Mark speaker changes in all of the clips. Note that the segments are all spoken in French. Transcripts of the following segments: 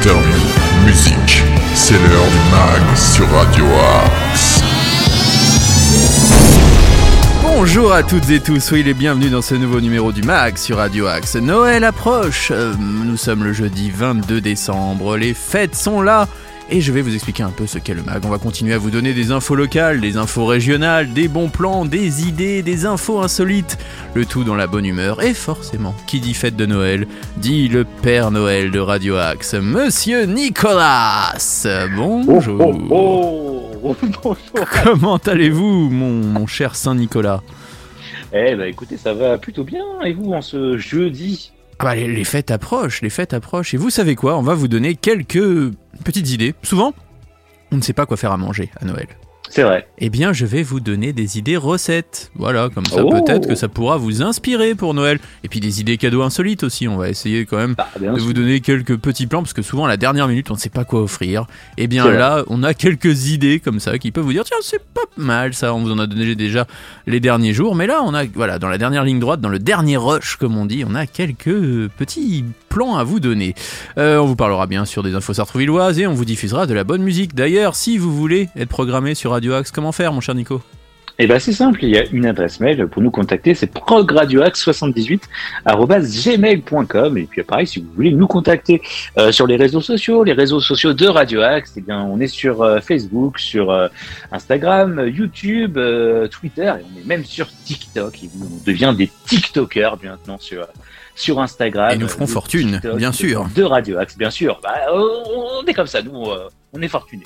Speaker 1: interviews, musique. C'est l'heure du mag sur Radio Axe.
Speaker 2: Bonjour à toutes et tous, soyez les bienvenus dans ce nouveau numéro du MAG sur Radio Axe. Noël approche, euh, nous sommes le jeudi 22 décembre, les fêtes sont là et je vais vous expliquer un peu ce qu'est le MAG. On va continuer à vous donner des infos locales, des infos régionales, des bons plans, des idées, des infos insolites, le tout dans la bonne humeur et forcément, qui dit fête de Noël, dit le Père Noël de Radio Axe, Monsieur Nicolas. Bonjour.
Speaker 3: Oh, oh, bonjour.
Speaker 2: Comment allez-vous, mon, mon cher Saint Nicolas?
Speaker 3: Eh ben écoutez, ça va plutôt bien. Et vous, en ce jeudi
Speaker 2: Ah bah, les, les fêtes approchent, les fêtes approchent. Et vous savez quoi? On va vous donner quelques petites idées. Souvent, on ne sait pas quoi faire à manger à Noël.
Speaker 3: C'est vrai.
Speaker 2: Eh bien, je vais vous donner des idées recettes. Voilà, comme ça,
Speaker 3: Oh.
Speaker 2: peut-être que ça pourra vous inspirer pour Noël. Et puis des idées cadeaux insolites aussi. On va essayer quand même
Speaker 3: Ah, bien
Speaker 2: de
Speaker 3: sûr.
Speaker 2: vous donner quelques petits plans parce que souvent à la dernière minute on ne sait pas quoi offrir. Et bien
Speaker 3: vrai.
Speaker 2: là, on a quelques idées comme ça qui peuvent vous dire tiens c'est pas mal ça. On vous en a donné déjà les derniers jours, mais là on a voilà dans la dernière ligne droite, dans le dernier rush comme on dit, on a quelques petits plans à vous donner. Euh, on vous parlera bien sûr des infos sartrouvilloises et on vous diffusera de la bonne musique. D'ailleurs, si vous voulez être programmé sur Radio Axe, comment faire mon cher Nico
Speaker 3: Eh ben c'est simple, il y a une adresse mail pour nous contacter, c'est progradioax78@gmail.com et puis pareil si vous voulez nous contacter euh, sur les réseaux sociaux, les réseaux sociaux de Radio Axe, eh bien on est sur euh, Facebook, sur euh, Instagram, YouTube, Twitter et on est même sur TikTok. Et on devient des TikTokers maintenant sur sur Instagram.
Speaker 2: Et nous ferons fortune,
Speaker 3: TikTok
Speaker 2: bien sûr.
Speaker 3: De Radio Axe, bien sûr. Bah, on est comme ça, nous, on est fortunés.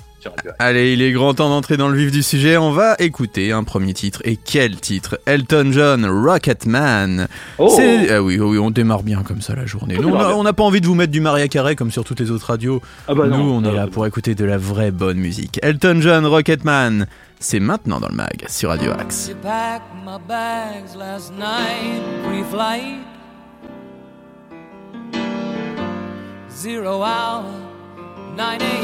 Speaker 2: Allez, il est grand temps d'entrer dans le vif du sujet. On va écouter un premier titre. Et quel titre? Elton John, Rocketman.
Speaker 3: Oh
Speaker 2: ah oui, oui, on démarre bien comme ça la journée.
Speaker 3: On
Speaker 2: Nous, n'a pas envie de vous mettre du Maria Carré comme sur toutes les autres radios.
Speaker 3: Ah bah
Speaker 2: Nous,
Speaker 3: non,
Speaker 2: on est là
Speaker 3: non.
Speaker 2: pour écouter de la vraie bonne musique. Elton John, Rocketman. C'est maintenant dans le mag sur Radio Axe.
Speaker 4: Zero hour, 9 a.m.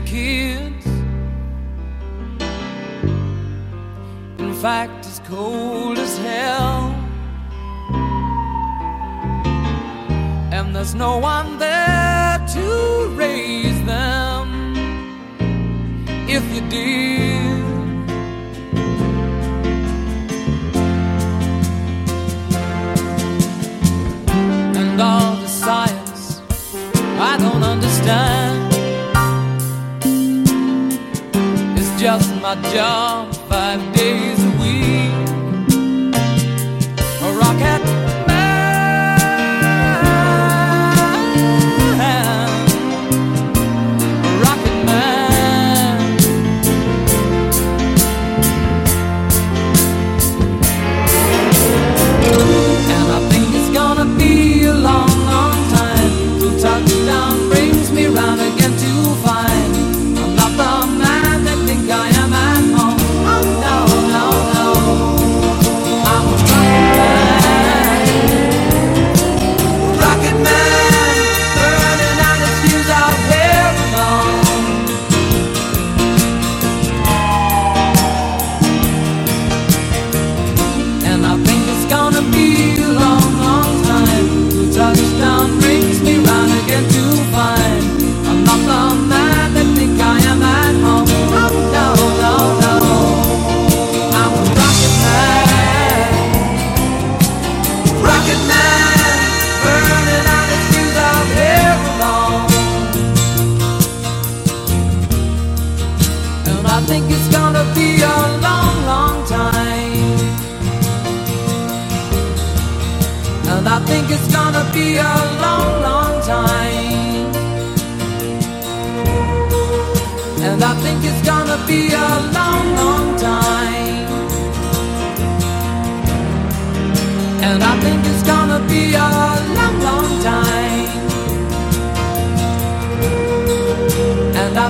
Speaker 4: to keep just my job five days a week. A rocket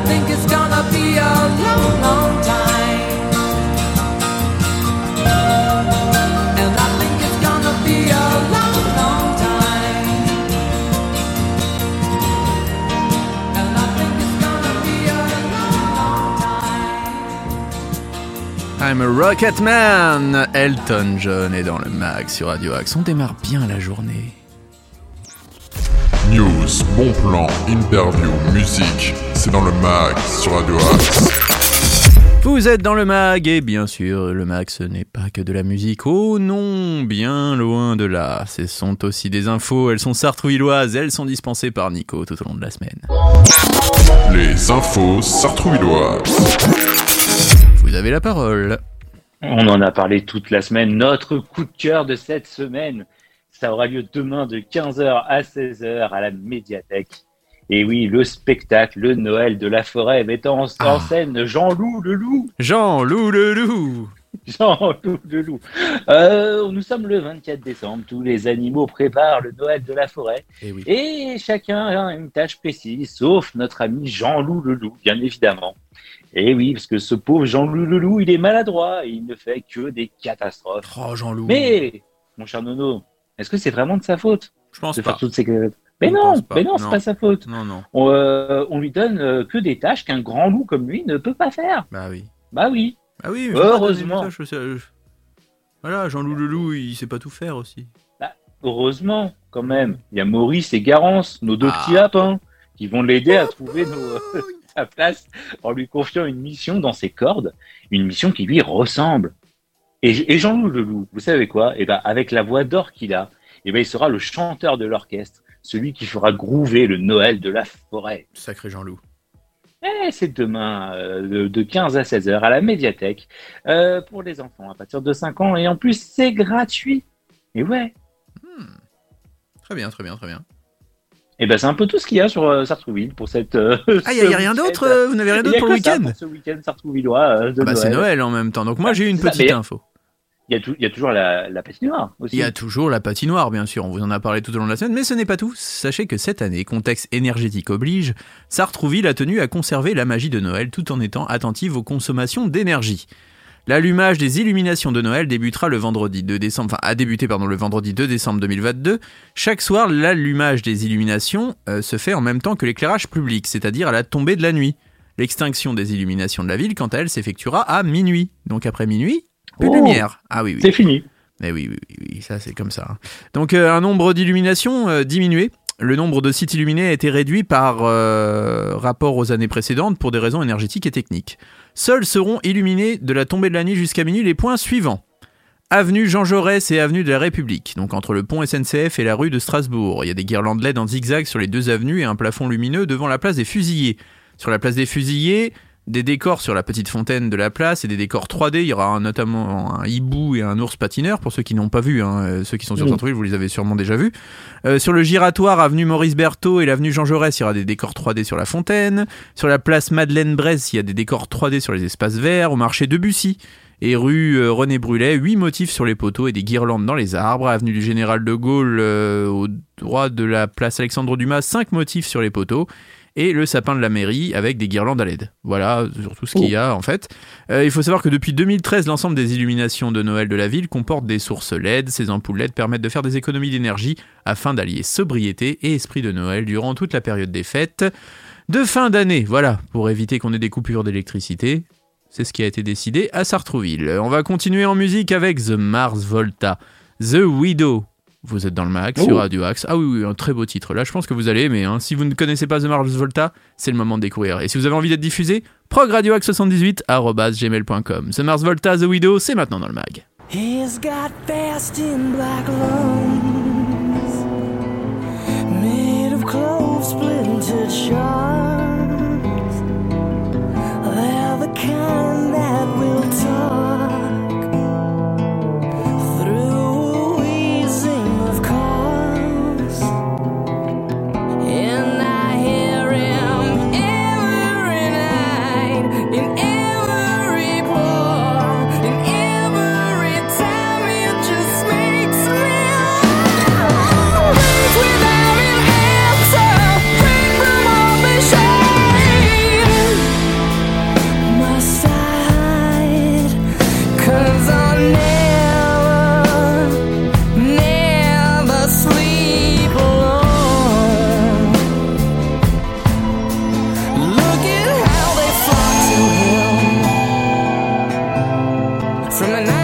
Speaker 4: think it's gonna be a long, long time. And I think it's gonna be a long, long time. And I think it's gonna be a long, long time.
Speaker 2: I'm a Rocket Man Elton John est dans le mag sur Radio Axe. On démarre bien la journée.
Speaker 1: News, bon plan, interview, musique, c'est dans le mag sur Radio Axe.
Speaker 2: Vous êtes dans le mag et bien sûr, le mag ce n'est pas que de la musique. Oh non, bien loin de là. Ce sont aussi des infos, elles sont sartrouilloises, elles sont dispensées par Nico tout au long de la semaine.
Speaker 1: Les infos sartrouvilloises.
Speaker 2: Vous avez la parole.
Speaker 3: On en a parlé toute la semaine. Notre coup de cœur de cette semaine, ça aura lieu demain de 15h à 16h à la médiathèque. Et oui, le spectacle, le Noël de la forêt, mettant en, en
Speaker 2: Ah.
Speaker 3: scène Jean-Loup le loup.
Speaker 2: Jean Loup le loup.
Speaker 3: Jean-Loup le loup. Euh, nous sommes le 24 décembre. Tous les animaux préparent le Noël de la forêt.
Speaker 2: Eh oui.
Speaker 3: Et chacun a une tâche précise, sauf notre ami Jean-Loup le loup, bien évidemment. Et oui, parce que ce pauvre Jean-Loup le loup, il est maladroit et il ne fait que des catastrophes.
Speaker 2: Oh Jean Loup.
Speaker 3: Mais, mon cher Nono, est-ce que c'est vraiment de sa faute
Speaker 2: je pense
Speaker 3: de
Speaker 2: pas.
Speaker 3: faire toutes ces... Mais non, mais non, c'est pas sa faute.
Speaker 2: Non non.
Speaker 3: On, euh, on lui donne euh, que des tâches qu'un grand loup comme lui ne peut pas faire.
Speaker 2: Bah oui.
Speaker 3: Bah oui.
Speaker 2: Ah oui.
Speaker 3: Heureusement.
Speaker 2: je- Voilà, Jean Loup le loup, il sait pas tout faire aussi.
Speaker 3: Heureusement, quand même. Il y a Maurice et Garance, nos deux
Speaker 2: Ah.
Speaker 3: petits lapins, qui vont l'aider à trouver nos- sa place en lui confiant une mission dans ses cordes, une mission qui lui ressemble. Et, et Jean-Loup le loup, vous savez quoi? Eh ben, avec la voix d'or qu'il a, eh ben, il sera le chanteur de l'orchestre, celui qui fera groover le Noël de la forêt.
Speaker 2: Sacré Jean Loup.
Speaker 3: Eh, c'est demain, euh, de, de 15 à 16 heures, à la médiathèque, euh, pour les enfants à partir de 5 ans, et en plus, c'est gratuit. Et ouais,
Speaker 2: Très bien, très bien, très bien.
Speaker 3: Et ben c'est un peu tout ce qu'il y a sur euh, Sartrouville pour cette.
Speaker 2: Ah, il
Speaker 3: ce
Speaker 2: y, a rien d'autre Vous n'avez rien d'autre pour le week-end
Speaker 3: Ce week-end sartrouvillois
Speaker 2: Ah bah c'est
Speaker 3: Noël.
Speaker 2: En même temps. Donc moi j'ai une
Speaker 3: ça,
Speaker 2: petite
Speaker 3: mais-
Speaker 2: info.
Speaker 3: Il y a, toujours la, la patinoire aussi.
Speaker 2: Il y a toujours la patinoire, bien sûr, on vous en a parlé tout au long de la semaine, mais ce n'est pas tout. Sachez que cette année, contexte énergétique oblige, Sartrouville a tenu à conserver la magie de Noël tout en étant attentive aux consommations d'énergie. L'allumage des illuminations de Noël débutera le vendredi 2 décembre, enfin a débuté pardon le vendredi 2 décembre 2022. Chaque soir, l'allumage des illuminations euh, se fait en même temps que l'éclairage public, c'est-à-dire à la tombée de la nuit. L'extinction des illuminations de la ville, quant à elle, s'effectuera à minuit. Donc après minuit, plus de
Speaker 3: Oh.
Speaker 2: lumière. Ah oui, oui.
Speaker 3: C'est fini.
Speaker 2: Mais oui, oui, oui, oui, ça c'est comme ça. hein. Donc euh, un nombre d'illuminations euh, diminué. Le nombre de sites illuminés a été réduit par euh, rapport aux années précédentes pour des raisons énergétiques et techniques. Seuls seront illuminés de la tombée de la nuit jusqu'à minuit les points suivants. Avenue Jean Jaurès et avenue de la République, donc entre le pont SNCF et la rue de Strasbourg. Il y a des guirlandes LED en zigzag sur les deux avenues et un plafond lumineux devant la place des Fusillés. Sur la place des Fusillés, des décors sur la petite fontaine de la place et des décors 3D. Il y aura un- notamment un hibou et un ours patineur pour ceux qui n'ont pas vu. hein. Euh, Ceux qui sont sur
Speaker 3: Oui.
Speaker 2: Centre-Ville, vous les avez sûrement déjà vus. Euh, sur le giratoire, avenue Maurice Berthaud et l'avenue Jean Jaurès, il y aura des décors 3D sur la fontaine. Sur la place Madeleine Bresse, il y a des décors 3D sur les espaces verts. Au marché de Bussy et rue euh, René Brulet, 8 motifs sur les poteaux et des guirlandes dans les arbres. Avenue du Général de Gaulle, euh, au droit de la place Alexandre Dumas, 5 motifs sur les poteaux. Et le sapin de la mairie avec des guirlandes à LED. Voilà, sur tout ce qu'il y a en fait. Euh, il faut savoir que depuis 2013, l'ensemble des illuminations de Noël de la ville comportent des sources LED. Ces ampoules LED permettent de faire des économies d'énergie afin d'allier sobriété et esprit de Noël durant toute la période des fêtes de fin d'année. Voilà, pour éviter qu'on ait des coupures d'électricité. C'est ce qui a été décidé à Sartrouville. On va continuer en musique avec The Mars Volta, The Widow. Vous êtes dans le Mac sur
Speaker 3: Oh.
Speaker 2: Radio Axe. Ah oui, oui, un très beau titre. Là, je pense que vous allez aimer. hein. Si vous ne connaissez pas The Mars Volta, c'est le moment de découvrir. Et si vous avez envie d'être diffusé, progradioaxe78 The Mars Volta, The Widow, c'est maintenant dans le mag.
Speaker 5: He's got fast in black lungs made of clove splintered shards. They're the kind that will talk From the night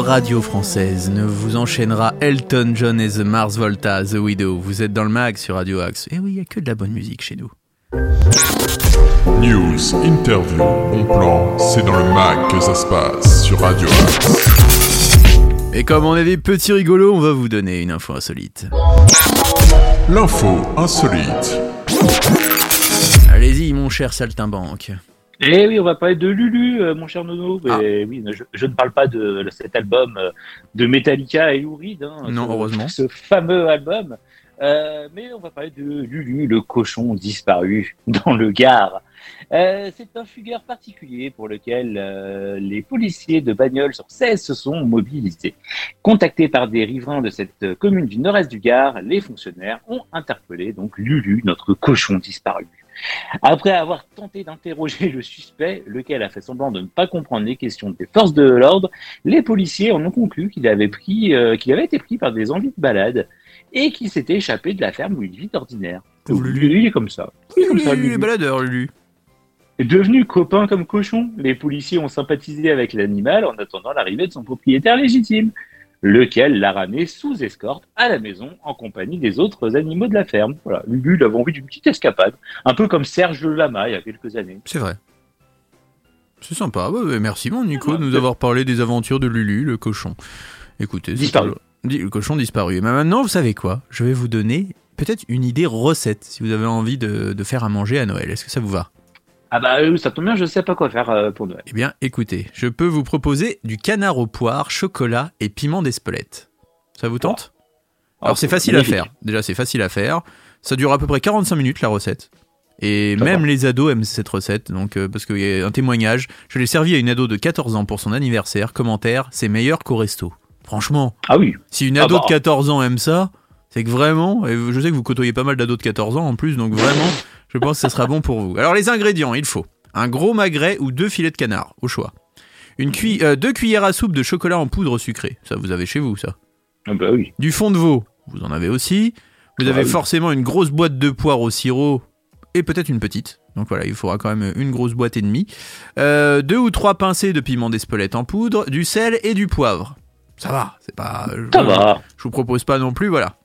Speaker 2: Radio française ne vous enchaînera Elton John et The Mars Volta, The Widow. Vous êtes dans le mag sur Radio Axe. Et oui, il n'y a que de la bonne musique chez nous.
Speaker 1: News, interview, bon plan, c'est dans le mag que ça se passe sur Radio Axe.
Speaker 2: Et comme on est des petits rigolos, on va vous donner une info insolite.
Speaker 1: L'info insolite.
Speaker 2: Allez-y, mon cher saltimbanque.
Speaker 3: Eh oui, on va parler de Lulu, euh, mon cher Nono.
Speaker 2: Ah.
Speaker 3: Mais oui, je, je ne parle pas de cet album euh, de Metallica et Lou Reed. hein,
Speaker 2: Non,
Speaker 3: ce-
Speaker 2: heureusement.
Speaker 3: Ce fameux album. Euh, mais on va parler de Lulu, le cochon disparu dans le Gard. Euh, c'est un fugueur particulier pour lequel euh, les policiers de Bagnols sur 16 se sont mobilisés. Contactés par des riverains de cette commune du nord-est du Gard, les fonctionnaires ont interpellé donc Lulu, notre cochon disparu. Après avoir tenté d'interroger le suspect, lequel a fait semblant de ne pas comprendre les questions des forces de l'ordre, les policiers en ont conclu qu'il avait pris, euh, qu'il avait été pris par des envies de balade et qu'il s'était échappé de la ferme où il vit d'ordinaire.
Speaker 2: Lulu.
Speaker 3: Il est comme ça. Il est comme ça,
Speaker 2: Lulu, baladeurs, Lulu.
Speaker 3: Devenu copain comme cochon, les policiers ont sympathisé avec l'animal en attendant l'arrivée de son propriétaire légitime, lequel l'a ramené sous escorte à la maison en compagnie des autres animaux de la ferme. Voilà, Lulu, avait envie d'une petite escapade, un peu comme Serge le Lama il y a quelques années.
Speaker 2: C'est vrai. C'est sympa. Ouais, ouais, merci, mon Nico,
Speaker 3: Ouais,
Speaker 2: de nous avoir parlé des aventures de Lulu, le cochon. Écoutez, c'est
Speaker 3: Disparu.
Speaker 2: pas- Le cochon disparu. Mais maintenant, vous savez quoi? Je vais vous donner peut-être une idée recette si vous avez envie de, de faire à manger à Noël. Est-ce que ça vous va?
Speaker 3: Ah bah euh, ça tombe bien, je sais pas quoi faire euh, pour Noël.
Speaker 2: Eh bien, écoutez, je peux vous proposer du canard aux poires, chocolat et piment d'Espelette. Ça vous tente? Alors, c'est facile à faire. Déjà, c'est facile à faire. Ça dure à peu près 45 minutes la recette. Et même
Speaker 3: va.
Speaker 2: les ados aiment cette recette, donc euh, parce qu'il y a un témoignage. Je l'ai servi à une ado de 14 ans pour son anniversaire. Commentaire, c'est meilleur qu'au resto. Franchement,
Speaker 3: Ah oui,
Speaker 2: si une
Speaker 3: Ah
Speaker 2: ado
Speaker 3: bah.
Speaker 2: de 14 ans aime ça, c'est que vraiment, et je sais que vous côtoyez pas mal d'ados de 14 ans en plus, donc vraiment, je pense que ça sera bon pour vous. Alors les ingrédients, il faut un gros magret ou deux filets de canard, au choix. Une cui euh, deux cuillères à soupe de chocolat en poudre sucrée, ça vous avez chez vous ça.
Speaker 3: ah bah oui.
Speaker 2: Du fond de veau, vous en avez aussi. Vous
Speaker 3: Ah
Speaker 2: avez
Speaker 3: oui.
Speaker 2: forcément une grosse boîte de poire au sirop et peut-être une petite. Donc voilà, il faudra quand même une grosse boîte et demie. Euh, deux ou trois pincées de piment d'Espelette en poudre, du sel et du poivre. Ça va, c'est pas. je-
Speaker 3: Ça va.
Speaker 2: je vous propose pas non plus, voilà.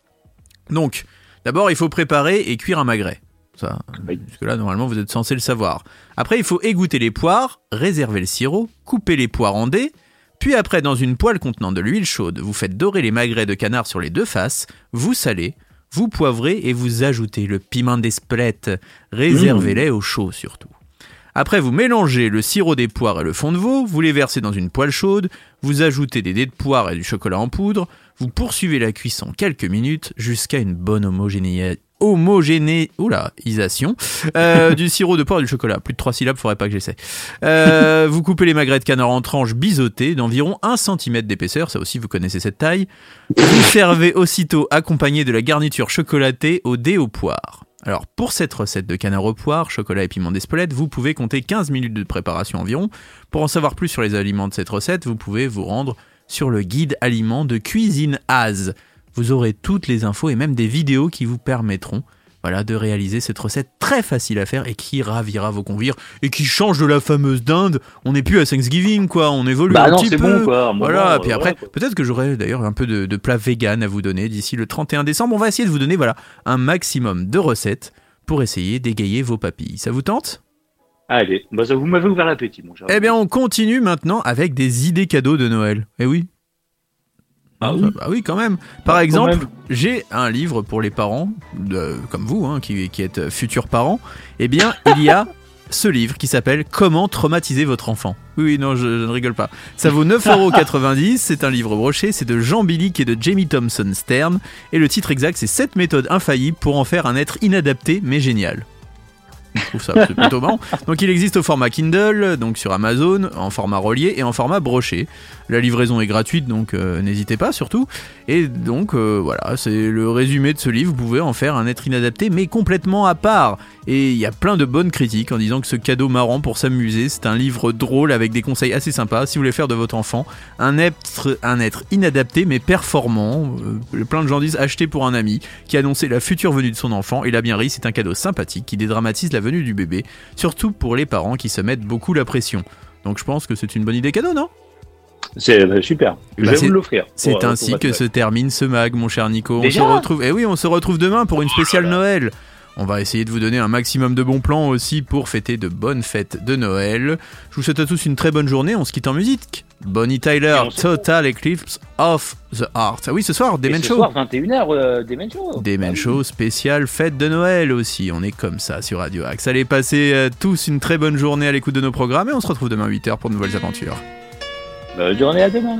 Speaker 2: Donc, d'abord, il faut préparer et cuire un magret. Ça,
Speaker 3: Oui.
Speaker 2: puisque là, normalement, vous êtes censé le savoir. Après, il faut égoutter les poires, réserver le sirop, couper les poires en dés, Puis après, dans une poêle contenant de l'huile chaude, vous faites dorer les magrets de canard sur les deux faces, vous salez, vous poivrez et vous ajoutez le piment d'Espelette. Réservez-les au chaud surtout. Après, vous mélangez le sirop des poires et le fond de veau, vous les versez dans une poêle chaude, vous ajoutez des dés de poire et du chocolat en poudre, vous poursuivez la cuisson quelques minutes jusqu'à une bonne homogéné... homogéné... oulaisation euh, du sirop de poire et du chocolat. Plus de trois syllabes, faudrait pas que j'essaie. Euh, vous coupez les magrets de canard en tranches biseautées d'environ 1 cm d'épaisseur, ça aussi vous connaissez cette taille. Vous servez aussitôt accompagné de la garniture chocolatée au dé aux poires. Alors pour cette recette de canard aux poires, chocolat et piment d'Espelette, vous pouvez compter 15 minutes de préparation environ. Pour en savoir plus sur les aliments de cette recette, vous pouvez vous rendre sur le guide aliments de Cuisine Az. Vous aurez toutes les infos et même des vidéos qui vous permettront voilà, de réaliser cette recette très facile à faire et qui ravira vos convives et qui change de la fameuse dinde. On n'est plus à Thanksgiving, quoi. On évolue
Speaker 3: Bah
Speaker 2: un
Speaker 3: non,
Speaker 2: petit
Speaker 3: c'est
Speaker 2: peu.
Speaker 3: bon, quoi.
Speaker 2: Voilà,
Speaker 3: euh,
Speaker 2: puis après, peut-être que j'aurai d'ailleurs un peu de, de plats vegan à vous donner d'ici le 31 décembre. On va essayer de vous donner voilà, un maximum de recettes pour essayer d'égayer vos papilles. Ça vous tente?
Speaker 3: Allez, bah, ça, vous m'avez ouvert l'appétit, mon cher.
Speaker 2: Eh bien, on continue maintenant avec des idées cadeaux de Noël. Eh oui.
Speaker 3: Ah oui
Speaker 2: Bah oui, quand même. Par exemple, j'ai un livre pour les parents, de- comme vous, hein, qui, qui êtes futurs parents. Eh bien, il y a ce livre qui s'appelle Comment traumatiser votre enfant. Oui, oui, non, je, je ne rigole pas. Ça vaut 9,90€. C'est un livre broché. C'est de Jean Billick et de Jamie Thompson Stern. Et le titre exact, c'est 7 méthodes infaillibles pour en faire un être inadapté mais génial. Trouve ça plutôt marrant. Donc il existe au format Kindle, donc sur Amazon, en format relié et en format broché. La livraison est gratuite, donc euh, n'hésitez pas surtout. Et donc euh, voilà, c'est le résumé de ce livre. Vous pouvez en faire un être inadapté, mais complètement à part. Et il y a plein de bonnes critiques en disant que ce cadeau marrant pour s'amuser, c'est un livre drôle avec des conseils assez sympas. Si vous voulez faire de votre enfant un être, un être inadapté mais performant, euh, plein de gens disent acheter pour un ami qui annonçait la future venue de son enfant. Il a bien ri, c'est un cadeau sympathique qui dédramatise la venue du bébé, surtout pour les parents qui se mettent beaucoup la pression. Donc je pense que c'est une bonne idée cadeau, non?
Speaker 3: C'est bah, super. Je
Speaker 2: Bah,
Speaker 3: vais vous l'offrir.
Speaker 2: C'est
Speaker 3: euh,
Speaker 2: ainsi que se termine ce mag, mon cher Nico. On se retrouve. Et oui, on se retrouve demain pour une spéciale Noël. On va essayer de vous donner un maximum de bons plans aussi pour fêter de bonnes fêtes de Noël. Je vous souhaite à tous une très bonne journée. On se quitte en musique. Bonnie Tyler, Total Eclipse of the Heart. Ah oui, ce soir, Demen
Speaker 3: ce
Speaker 2: Show.
Speaker 3: soir, 21h, euh, Demen Show.
Speaker 2: Demen Show spécial fête de Noël aussi. On est comme ça sur Radio Axe. Allez, passez euh, tous une très bonne journée à l'écoute de nos programmes et on se retrouve demain 8h pour de nouvelles aventures.
Speaker 3: Bonne journée à demain.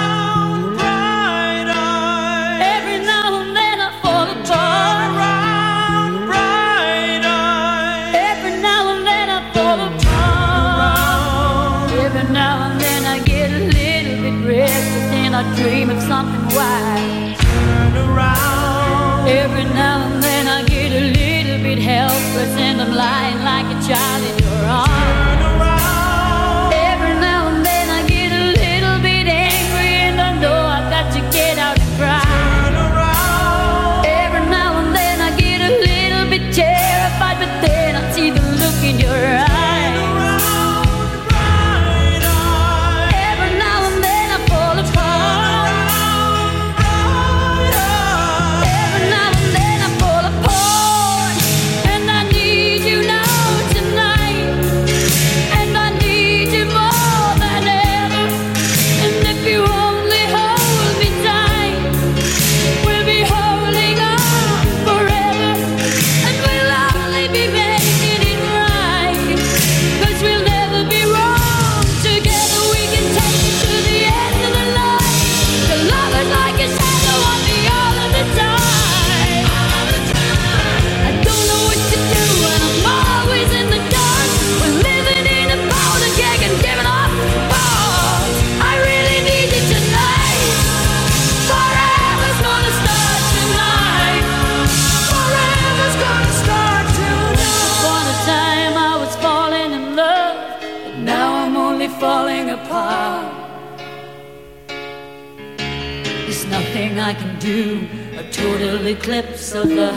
Speaker 6: something wise. Every now and then I get a little bit helpless and I'm lying like a child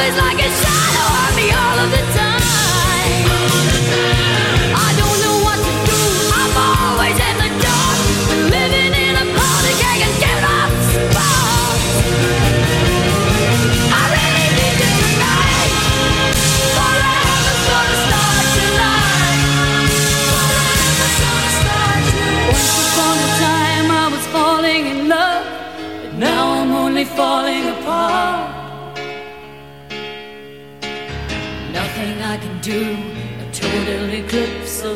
Speaker 6: Love is like a shadow